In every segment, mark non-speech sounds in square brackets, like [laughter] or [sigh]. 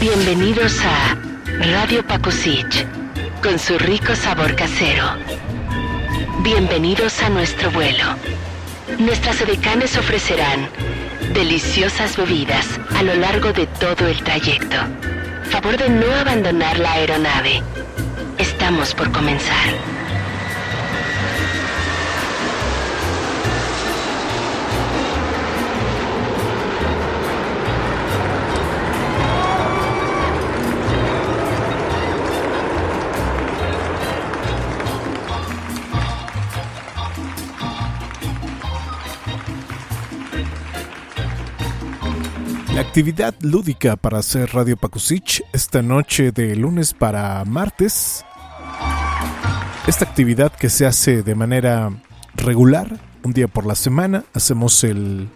Bienvenidos a Radio Pakusich, con su rico sabor casero. Bienvenidos a nuestro vuelo. Nuestras edecanes ofrecerán deliciosas bebidas a lo largo de todo el trayecto. Favor de no abandonar la aeronave. Estamos por comenzar. Actividad lúdica para hacer Radio Pakusich esta noche de lunes para martes. Esta actividad que se hace de manera regular, un día por la semana, hacemos el,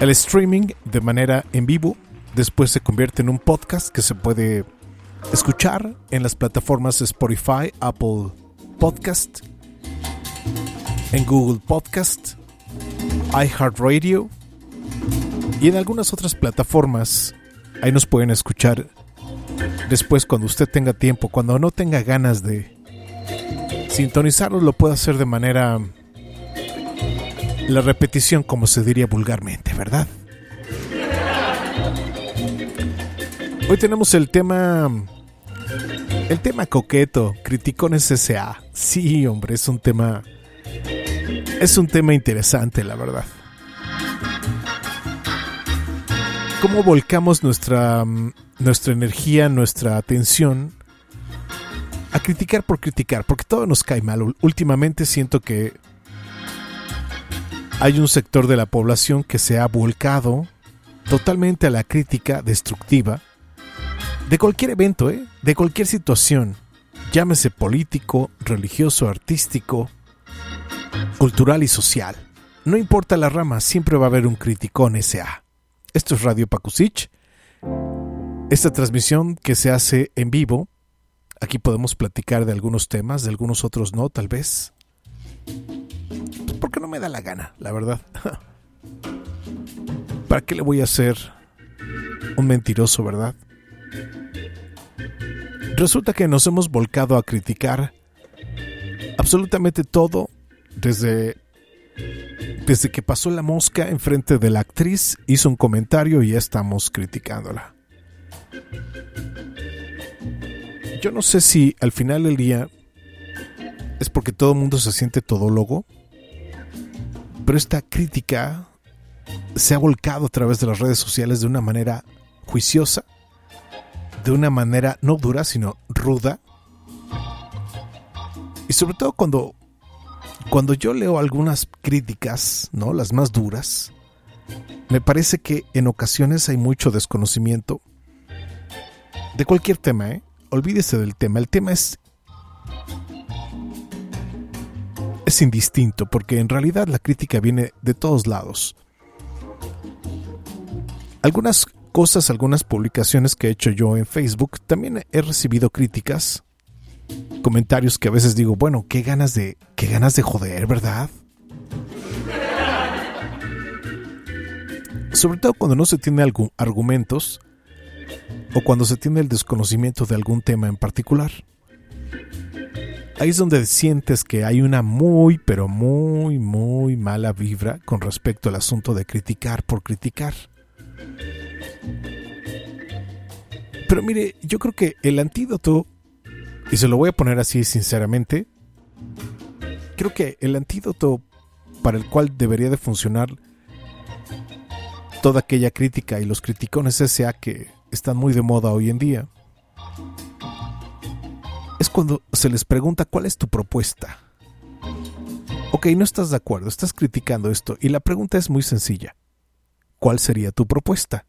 el streaming de manera en vivo. Después se convierte en un podcast que se puede escuchar en las plataformas Spotify, Apple Podcast, en Google Podcast, iHeartRadio y en algunas otras plataformas. Ahí nos pueden escuchar después cuando usted tenga tiempo, cuando no tenga ganas de sintonizarlos, lo puede hacer de manera la repetición, como se diría vulgarmente, ¿verdad? Hoy tenemos el tema el tema coqueto, Criticones S.A. Sí, hombre, es un tema es un tema interesante, la verdad. Cómo volcamos nuestra, nuestra energía, nuestra atención a criticar por criticar, porque todo nos cae mal. Últimamente siento que hay un sector de la población que se ha volcado totalmente a la crítica destructiva de cualquier evento, ¿eh? de cualquier situación, llámese político, religioso, artístico, cultural y social. No importa la rama, siempre va a haber un criticón S.A. Esto es Radio Pakusich. Esta transmisión que se hace en vivo. Aquí podemos platicar de algunos temas, de algunos otros no, tal vez. Pues porque no me da la gana, la verdad. [laughs] ¿Para qué le voy a hacer un mentiroso, verdad? Resulta que nos hemos volcado a criticar absolutamente todo desde desde que pasó la mosca enfrente de la actriz, hizo un comentario y ya estamos criticándola. Yo no sé si al final del día es porque todo el mundo se siente todólogo, pero esta crítica se ha volcado a través de las redes sociales de una manera juiciosa, de una manera no dura, sino ruda. Y sobre todo cuando cuando yo leo algunas críticas, ¿no? Las más duras, me parece que en ocasiones hay mucho desconocimiento de cualquier tema, ¿eh? Olvídese del tema. El tema es es indistinto porque en realidad la crítica viene de todos lados. Algunas cosas, algunas publicaciones que he hecho yo en Facebook, también he recibido críticas comentarios que a veces digo, bueno, qué ganas de, qué ganas de joder, ¿verdad? Sobre todo cuando no se tiene argumentos o cuando se tiene el desconocimiento de algún tema en particular. Ahí es donde sientes que hay una muy, pero muy, muy mala vibra con respecto al asunto de criticar por criticar. Pero mire, yo creo que el antídoto y se lo voy a poner así sinceramente, creo que el antídoto para el cual debería de funcionar toda aquella crítica y los criticones S.A. que están muy de moda hoy en día, es cuando se les pregunta cuál es tu propuesta. Ok, no estás de acuerdo, estás criticando esto y la pregunta es muy sencilla. ¿Cuál sería tu propuesta?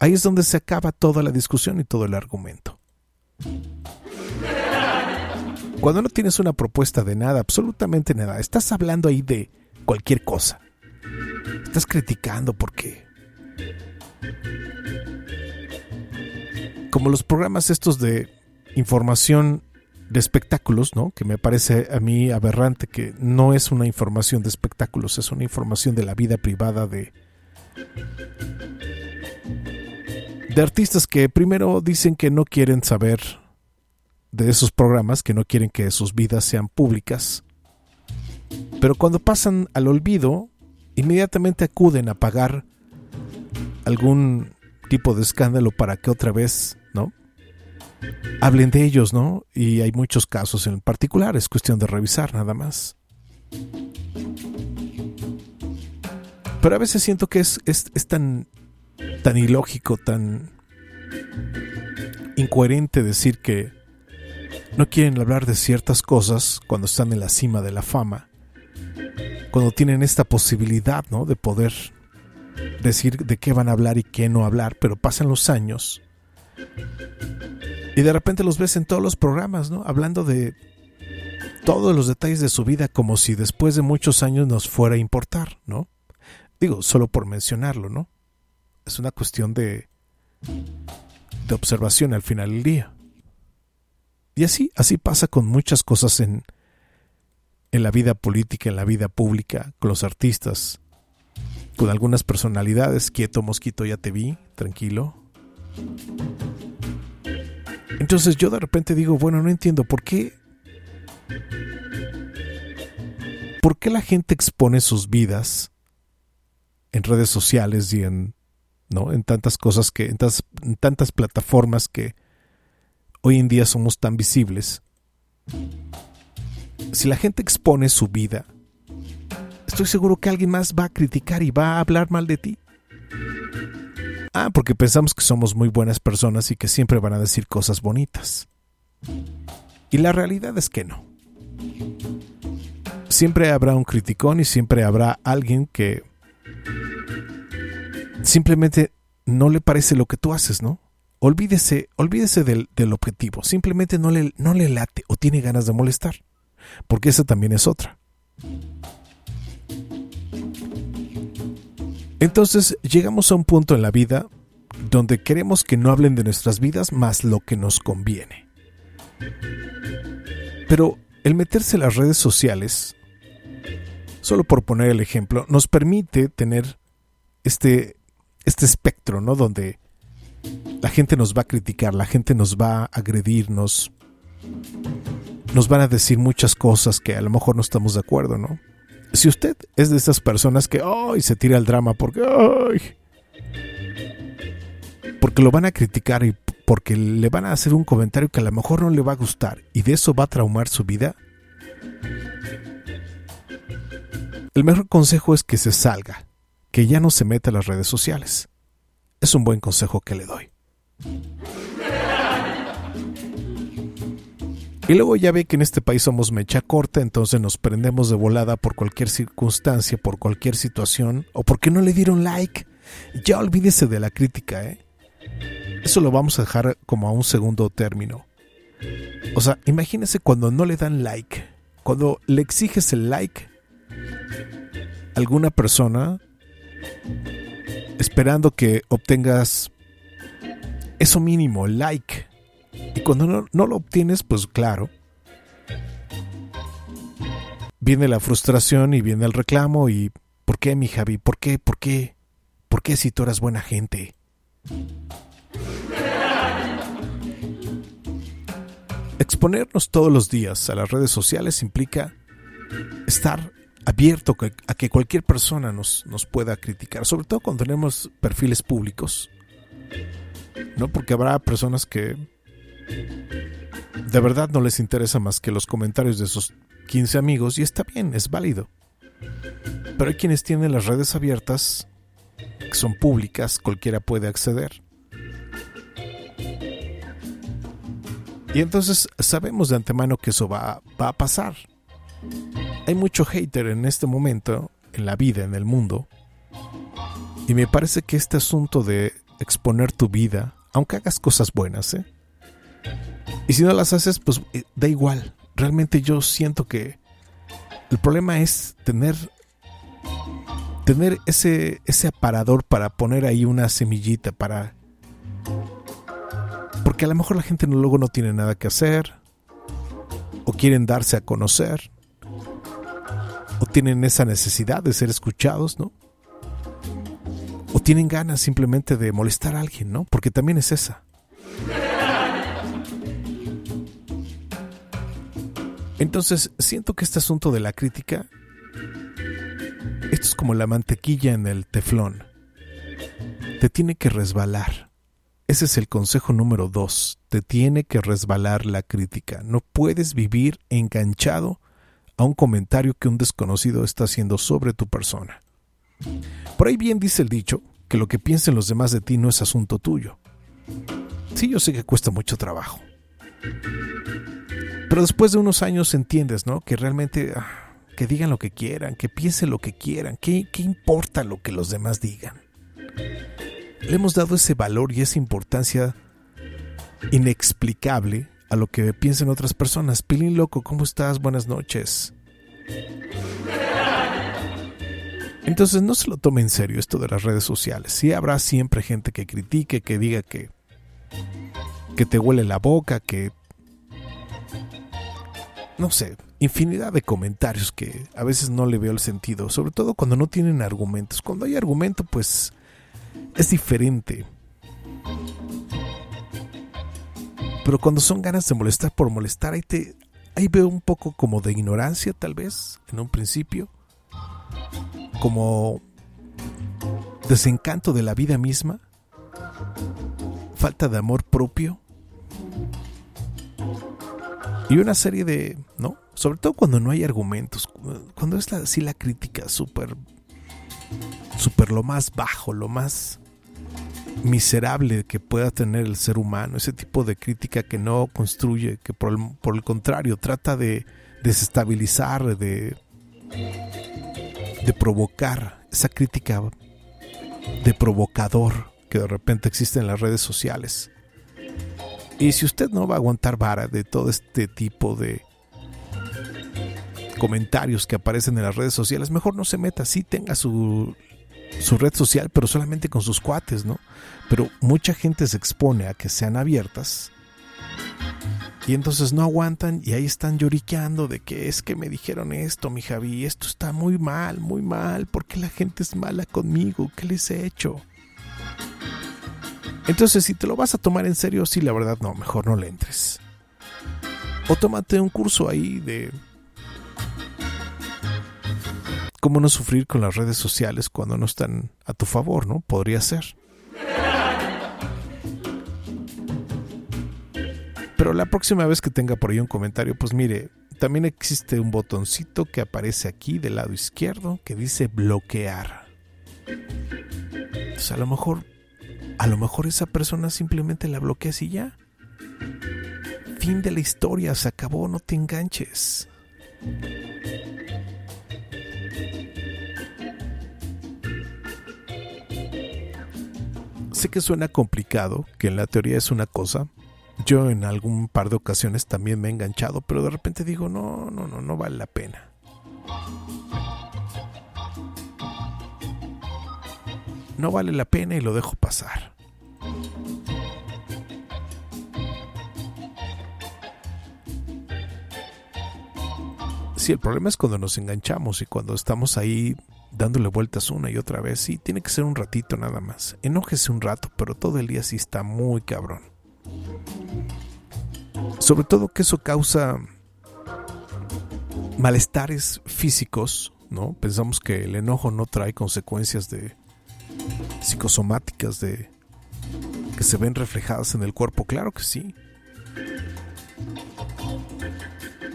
Ahí es donde se acaba toda la discusión y todo el argumento. Cuando no tienes una propuesta de nada, absolutamente nada, estás hablando ahí de cualquier cosa. Estás criticando porque... Como los programas estos de información de espectáculos, ¿no? Que me parece a mí aberrante que no es una información de espectáculos, es una información de la vida privada de de artistas que primero dicen que no quieren saber de esos programas, que no quieren que sus vidas sean públicas. Pero cuando pasan al olvido, inmediatamente acuden a pagar algún tipo de escándalo para que otra vez, ¿no? Hablen de ellos, ¿no? Y hay muchos casos en particular, es cuestión de revisar nada más. Pero a veces siento que es, es, es tan, tan ilógico, tan incoherente decir que no quieren hablar de ciertas cosas cuando están en la cima de la fama, cuando tienen esta posibilidad, ¿no? De poder decir de qué van a hablar y qué no hablar, pero pasan los años y de repente los ves en todos los programas, ¿no? Hablando de todos los detalles de su vida como si después de muchos años nos fuera a importar, ¿no? Digo, solo por mencionarlo, ¿no? Es una cuestión de de observación al final del día. Y así, así pasa con muchas cosas en, en la vida política, en la vida pública, con los artistas, con algunas personalidades. Quieto, mosquito, ya te vi, tranquilo. Entonces yo de repente digo, bueno, no entiendo por qué. ¿Por qué la gente expone sus vidas en redes sociales y en, ¿no? en tantas cosas que, en, en tantas plataformas que hoy en día somos tan visibles? Si la gente expone su vida, estoy seguro que alguien más va a criticar y va a hablar mal de ti. Ah, porque pensamos que somos muy buenas personas y que siempre van a decir cosas bonitas. Y la realidad es que no. Siempre habrá un criticón y siempre habrá alguien que simplemente no le parece lo que tú haces, ¿no? Olvídese, olvídese del, del objetivo. Simplemente no le, no le late o tiene ganas de molestar. Porque esa también es otra. Entonces llegamos a un punto en la vida donde queremos que no hablen de nuestras vidas más lo que nos conviene. Pero el meterse en las redes sociales, solo por poner el ejemplo, nos permite tener este, este espectro, ¿no? Donde la gente nos va a criticar, la gente nos va a agredir, nos, van a decir muchas cosas que a lo mejor no estamos de acuerdo, ¿no? si usted es de esas personas que ay, se tira el drama porque ay, porque lo van a criticar y porque le van a hacer un comentario que a lo mejor no le va a gustar y de eso va a traumar su vida, el mejor consejo es que se salga, que ya no se meta a las redes sociales. Es un buen consejo que le doy. Y luego ya ve que en este país somos mecha corta, entonces nos prendemos de volada por cualquier circunstancia, por cualquier situación, o porque no le dieron like. Ya olvídese de la crítica, ¿eh? Eso lo vamos a dejar como a un segundo término. O sea, imagínese cuando no le dan like, cuando le exiges el like a alguna persona, esperando que obtengas eso mínimo, like y cuando no, lo obtienes, pues claro, viene la frustración y viene el reclamo y ¿por qué, mi Javi? ¿Por qué? ¿Por qué? ¿Por qué si tú eras buena gente? Exponernos todos los días a las redes sociales implica estar abierto a que cualquier persona nos, nos pueda criticar, sobre todo cuando tenemos perfiles públicos. ¿No? Porque habrá personas que de verdad no les interesa más que los comentarios de sus 15 amigos y está bien, es válido. Pero hay quienes tienen las redes abiertas, que son públicas, cualquiera puede acceder. Y entonces sabemos de antemano que eso va, va a pasar. Hay mucho hater en este momento, en la vida, en el mundo. Y me parece que este asunto de exponer tu vida, aunque hagas cosas buenas, ¿eh? Y si no las haces, pues eh, da igual. Realmente yo siento que el problema es tener tener ese ese aparador para poner ahí una semillita para porque a lo mejor la gente luego no tiene nada que hacer o quieren darse a conocer o tienen esa necesidad de ser escuchados, ¿no? O tienen ganas simplemente de molestar a alguien, ¿no? Porque también es esa. Entonces, siento que este asunto de la crítica, esto es como la mantequilla en el teflón. Te tiene que resbalar. Ese es el consejo número dos. Te tiene que resbalar la crítica. No puedes vivir enganchado a un comentario que un desconocido está haciendo sobre tu persona. Por ahí bien dice el dicho que lo que piensen los demás de ti no es asunto tuyo. Sí, yo sé que cuesta mucho trabajo. Pero después de unos años entiendes, ¿no? Que realmente ah, que digan lo que quieran, que piensen lo que quieran, ¿qué, ¿qué importa lo que los demás digan? Le hemos dado ese valor y esa importancia inexplicable a lo que piensen otras personas. Pilín loco, ¿cómo estás? Buenas noches. Entonces no se lo tome en serio esto de las redes sociales. Sí habrá siempre gente que critique, que diga que que te huele la boca, que no sé, infinidad de comentarios que a veces no le veo el sentido, sobre todo cuando no tienen argumentos. Cuando hay argumento, pues es diferente. Pero cuando son ganas de molestar por molestar, ahí, te, ahí veo un poco como de ignorancia tal vez, en un principio. Como desencanto de la vida misma. Falta de amor propio y una serie de, ¿no? Sobre todo cuando no hay argumentos, cuando es así la crítica súper, súper lo más bajo, lo más miserable que pueda tener el ser humano, ese tipo de crítica que no construye, que por el, por el contrario trata de desestabilizar, de, de provocar, esa crítica de provocador que de repente existe en las redes sociales. Y si usted no va a aguantar vara de todo este tipo de comentarios que aparecen en las redes sociales, mejor no se meta, sí tenga su, su red social, pero solamente con sus cuates, ¿no? Pero mucha gente se expone a que sean abiertas y entonces no aguantan y ahí están lloriqueando de que es que me dijeron esto, mi Javi, esto está muy mal, muy mal, porque la gente es mala conmigo? ¿Qué les he hecho? Entonces, si te lo vas a tomar en serio, sí, la verdad, no, mejor no le entres. O tómate un curso ahí de cómo no sufrir con las redes sociales cuando no están a tu favor, ¿no? Podría ser. Pero la próxima vez que tenga por ahí un comentario, pues mire, también existe un botoncito que aparece aquí del lado izquierdo que dice bloquear. Entonces a lo mejor a lo mejor esa persona simplemente la bloqueas y ya. Fin de la historia, se acabó, no te enganches. Sé que suena complicado, que en la teoría es una cosa. Yo en algún par de ocasiones también me he enganchado, pero de repente digo, no, no, no, no vale la pena. no vale la pena y lo dejo pasar. Sí, el problema es cuando nos enganchamos y cuando estamos ahí dándole vueltas una y otra vez. Sí, tiene que ser un ratito nada más. Enójese un rato, pero todo el día sí está muy cabrón. Sobre todo que eso causa malestares físicos, ¿no? Pensamos que el enojo no trae consecuencias de psicosomáticas de que se ven reflejadas en el cuerpo, claro que sí.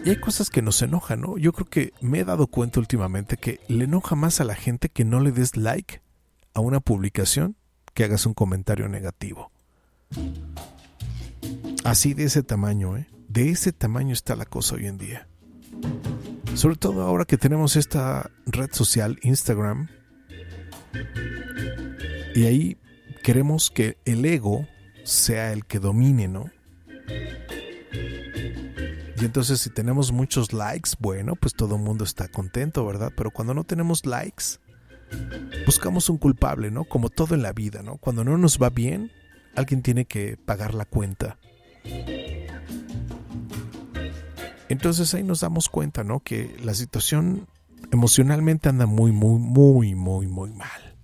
Y hay cosas que nos enojan, ¿no? Yo creo que me he dado cuenta últimamente que le enoja más a la gente que no le des like a una publicación que hagas un comentario negativo. Así de ese tamaño, ¿eh? De ese tamaño está la cosa hoy en día. Sobre todo ahora que tenemos esta red social, Instagram. Y ahí queremos que el ego sea el que domine, ¿no? Y entonces si tenemos muchos likes, bueno, pues todo el mundo está contento, ¿verdad? Pero cuando no tenemos likes, buscamos un culpable, ¿no? Como todo en la vida, ¿no? Cuando no nos va bien, alguien tiene que pagar la cuenta. Entonces ahí nos damos cuenta, ¿no? Que la situación emocionalmente anda muy, muy, muy, muy, muy mal.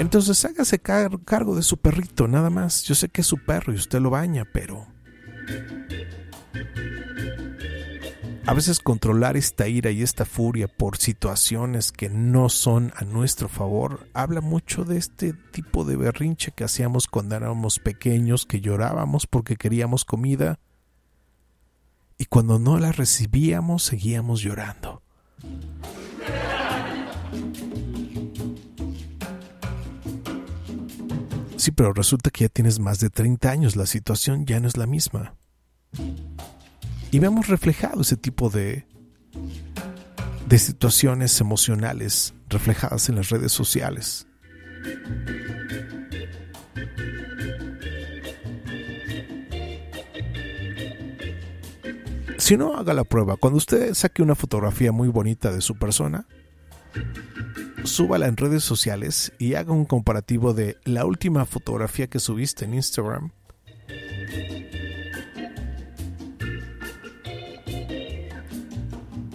Entonces hágase cargo de su perrito, nada más. Yo sé que es su perro y usted lo baña, pero... A veces controlar esta ira y esta furia por situaciones que no son a nuestro favor habla mucho de este tipo de berrinche que hacíamos cuando éramos pequeños, que llorábamos porque queríamos comida y cuando no la recibíamos seguíamos llorando. Sí, pero resulta que ya tienes más de 30 años, la situación ya no es la misma. Y vemos reflejado ese tipo de, de situaciones emocionales reflejadas en las redes sociales. Si no, haga la prueba. Cuando usted saque una fotografía muy bonita de su persona, súbala en redes sociales y haga un comparativo de la última fotografía que subiste en Instagram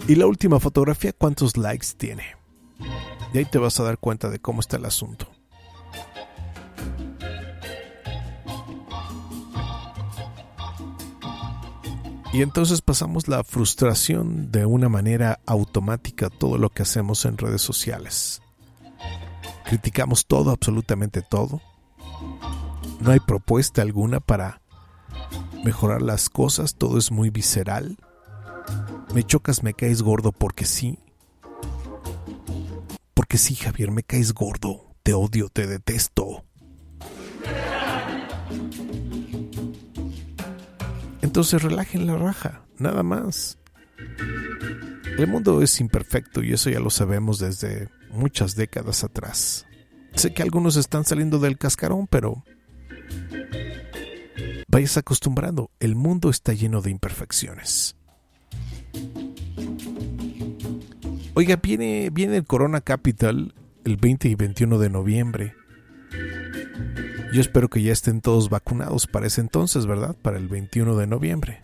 y la última fotografía cuántos likes tiene. Y ahí te vas a dar cuenta de cómo está el asunto. Y entonces pasamos la frustración de una manera automática todo lo que hacemos en redes sociales. Criticamos todo, absolutamente todo. No hay propuesta alguna para mejorar las cosas, todo es muy visceral. Me chocas, me caes gordo porque sí. Porque sí, Javier, me caes gordo. Te odio, te detesto. Entonces relajen la raja, nada más. El mundo es imperfecto y eso ya lo sabemos desde muchas décadas atrás. Sé que algunos están saliendo del cascarón, pero vayas acostumbrando, el mundo está lleno de imperfecciones. Oiga, viene, viene el Corona Capital el 20 y 21 de noviembre. Yo espero que ya estén todos vacunados para ese entonces, ¿verdad? Para el 21 de noviembre.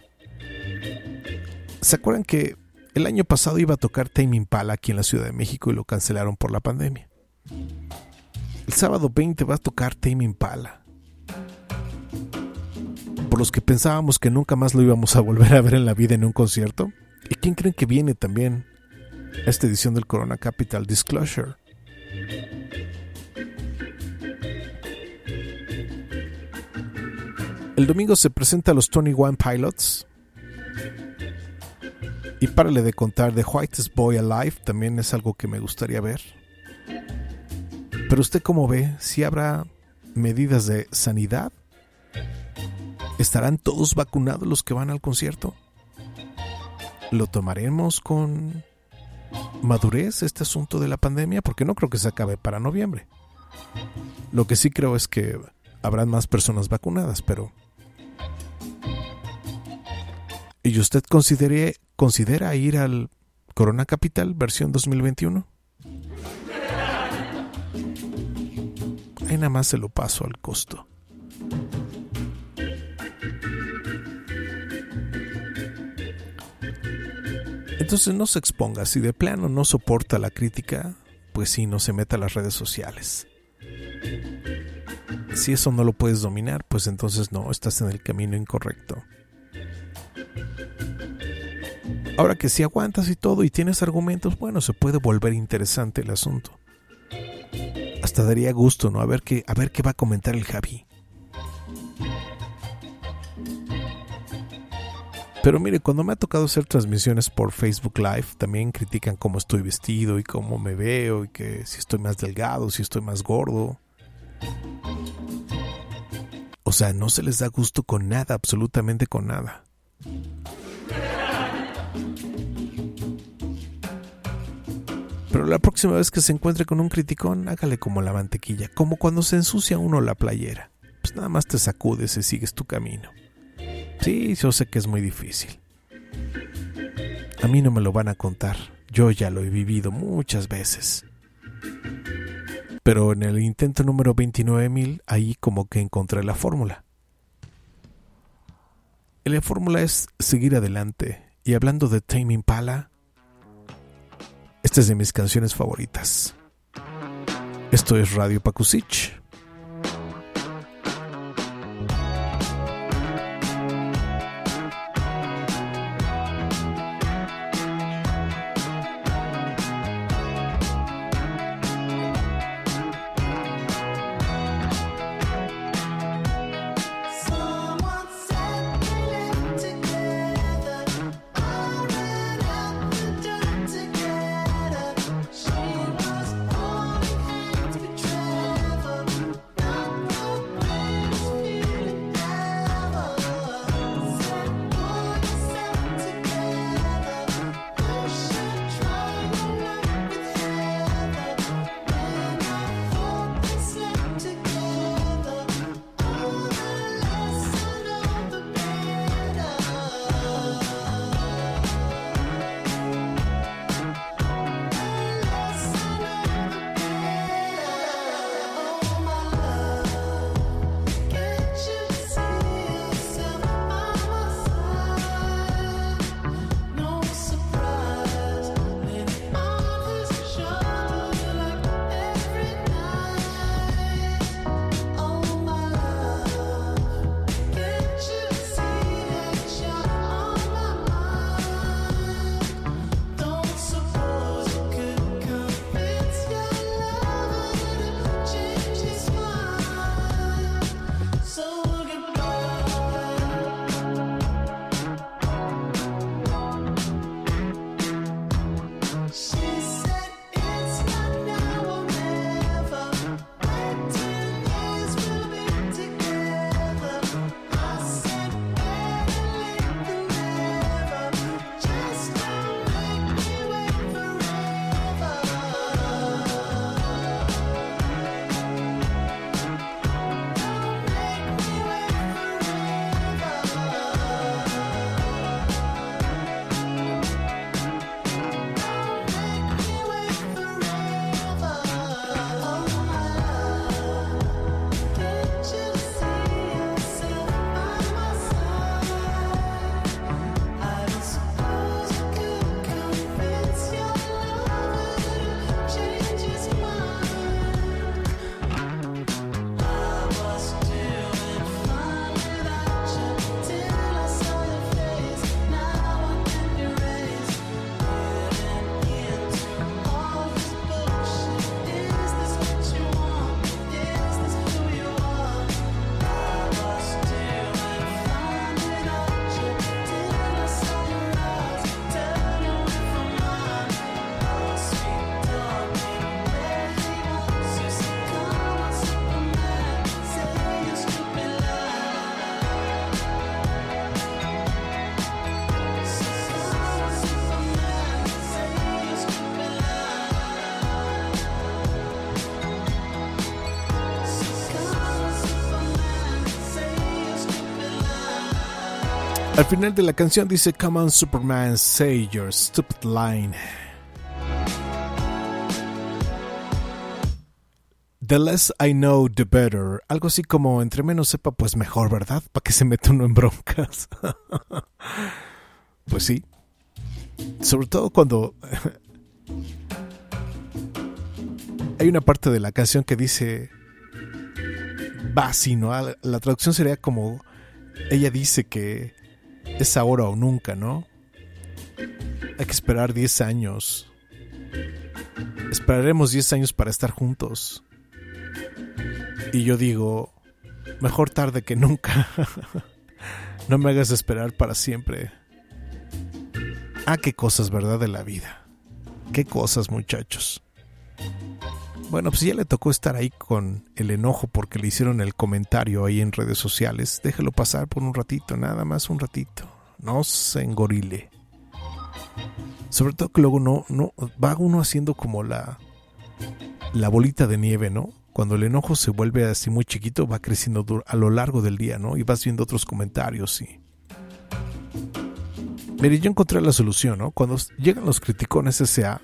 ¿Se acuerdan que el año pasado iba a tocar Tame Impala aquí en la Ciudad de México y lo cancelaron por la pandemia? El sábado 20 va a tocar Tame Impala. Por los que pensábamos que nunca más lo íbamos a volver a ver en la vida en un concierto. ¿Y quién creen que viene también esta edición del Corona Capital Disclosure? El domingo se presenta a los Tony One Pilots. Y párale de contar, The Whitest Boy Alive también es algo que me gustaría ver. Pero usted cómo ve, si habrá medidas de sanidad, ¿estarán todos vacunados los que van al concierto? ¿Lo tomaremos con madurez este asunto de la pandemia? Porque no creo que se acabe para noviembre. Lo que sí creo es que habrán más personas vacunadas, pero... ¿Y usted considera ir al Corona Capital versión 2021? Ahí nada más se lo paso al costo. Entonces no se exponga, si de plano no soporta la crítica, pues sí, no se meta a las redes sociales. Si eso no lo puedes dominar, pues entonces no, estás en el camino incorrecto. Ahora que si aguantas y todo y tienes argumentos, bueno, se puede volver interesante el asunto. Hasta daría gusto, ¿no? A ver qué, a ver qué va a comentar el Javi. Pero mire, cuando me ha tocado hacer transmisiones por Facebook Live, también critican cómo estoy vestido y cómo me veo y que si estoy más delgado, si estoy más gordo. O sea, no se les da gusto con nada, absolutamente con nada. Pero la próxima vez que se encuentre con un criticón, hágale como la mantequilla, como cuando se ensucia uno la playera. Pues nada más te sacudes y sigues tu camino. Sí, yo sé que es muy difícil. A mí no me lo van a contar. Yo ya lo he vivido muchas veces. Pero en el intento número 29.000, ahí como que encontré la fórmula. La fórmula es seguir adelante. Y hablando de Tame Impala, esta es de mis canciones favoritas. Esto es Radio Pakusich. Al final de la canción dice Come on Superman, say your stupid line. The less I know, the better. Algo así como entre menos sepa, pues mejor, ¿verdad? Para que se meta uno en broncas. [laughs] pues sí. Sobre todo cuando [laughs] hay una parte de la canción que dice Basi, ¿no? La traducción sería como ella dice que es ahora o nunca, ¿no? Hay que esperar 10 años. Esperaremos 10 años para estar juntos. Y yo digo, mejor tarde que nunca. [laughs] no me hagas esperar para siempre. Ah, qué cosas, ¿verdad? De la vida. Qué cosas, muchachos. Bueno, pues ya le tocó estar ahí con el enojo porque le hicieron el comentario ahí en redes sociales. Déjelo pasar por un ratito, nada más un ratito. No se engorile. Sobre todo que luego no, no, va uno haciendo como la, la bolita de nieve, ¿no? Cuando el enojo se vuelve así muy chiquito, va creciendo a lo largo del día, ¿no? Y vas viendo otros comentarios y... Mire, yo encontré la solución, ¿no? Cuando llegan los criticones S.A.,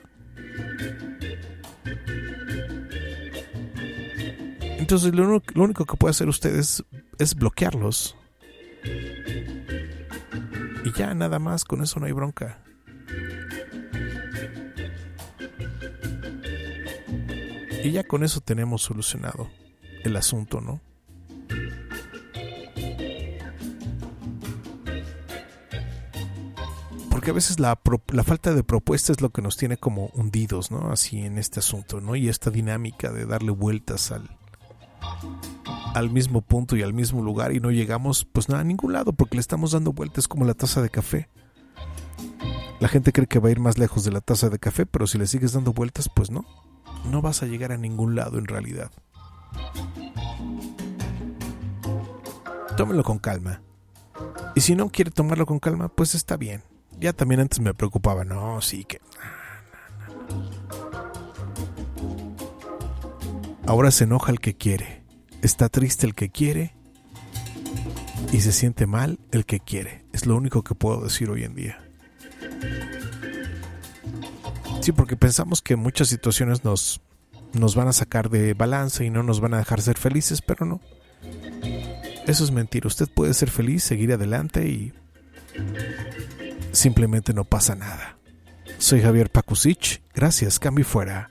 entonces lo, lo, único que puede hacer usted es, es bloquearlos. Y ya, nada más, con eso no hay bronca. Y ya con eso tenemos solucionado el asunto, ¿no? Porque a veces la, falta de propuesta es lo que nos tiene como hundidos, ¿no? Así en este asunto, ¿no? Y esta dinámica de darle vueltas al, al mismo punto y al mismo lugar y no llegamos pues nada a ningún lado porque le estamos dando vueltas como la taza de café. La gente cree que va a ir más lejos de la taza de café, pero si le sigues dando vueltas, pues no no vas a llegar a ningún lado en realidad. Tómelo con calma. Y si no quiere tomarlo con calma, pues está bien. Ya también antes me preocupaba, no, sí que... Ahora se enoja el que quiere, está triste el que quiere y se siente mal el que quiere. Es lo único que puedo decir hoy en día. Sí, porque pensamos que muchas situaciones nos, nos van a sacar de balance y no nos van a dejar ser felices, pero no. Eso es mentira. Usted puede ser feliz, seguir adelante y simplemente no pasa nada. Soy Javier Pakusich. Gracias, cambio fuera.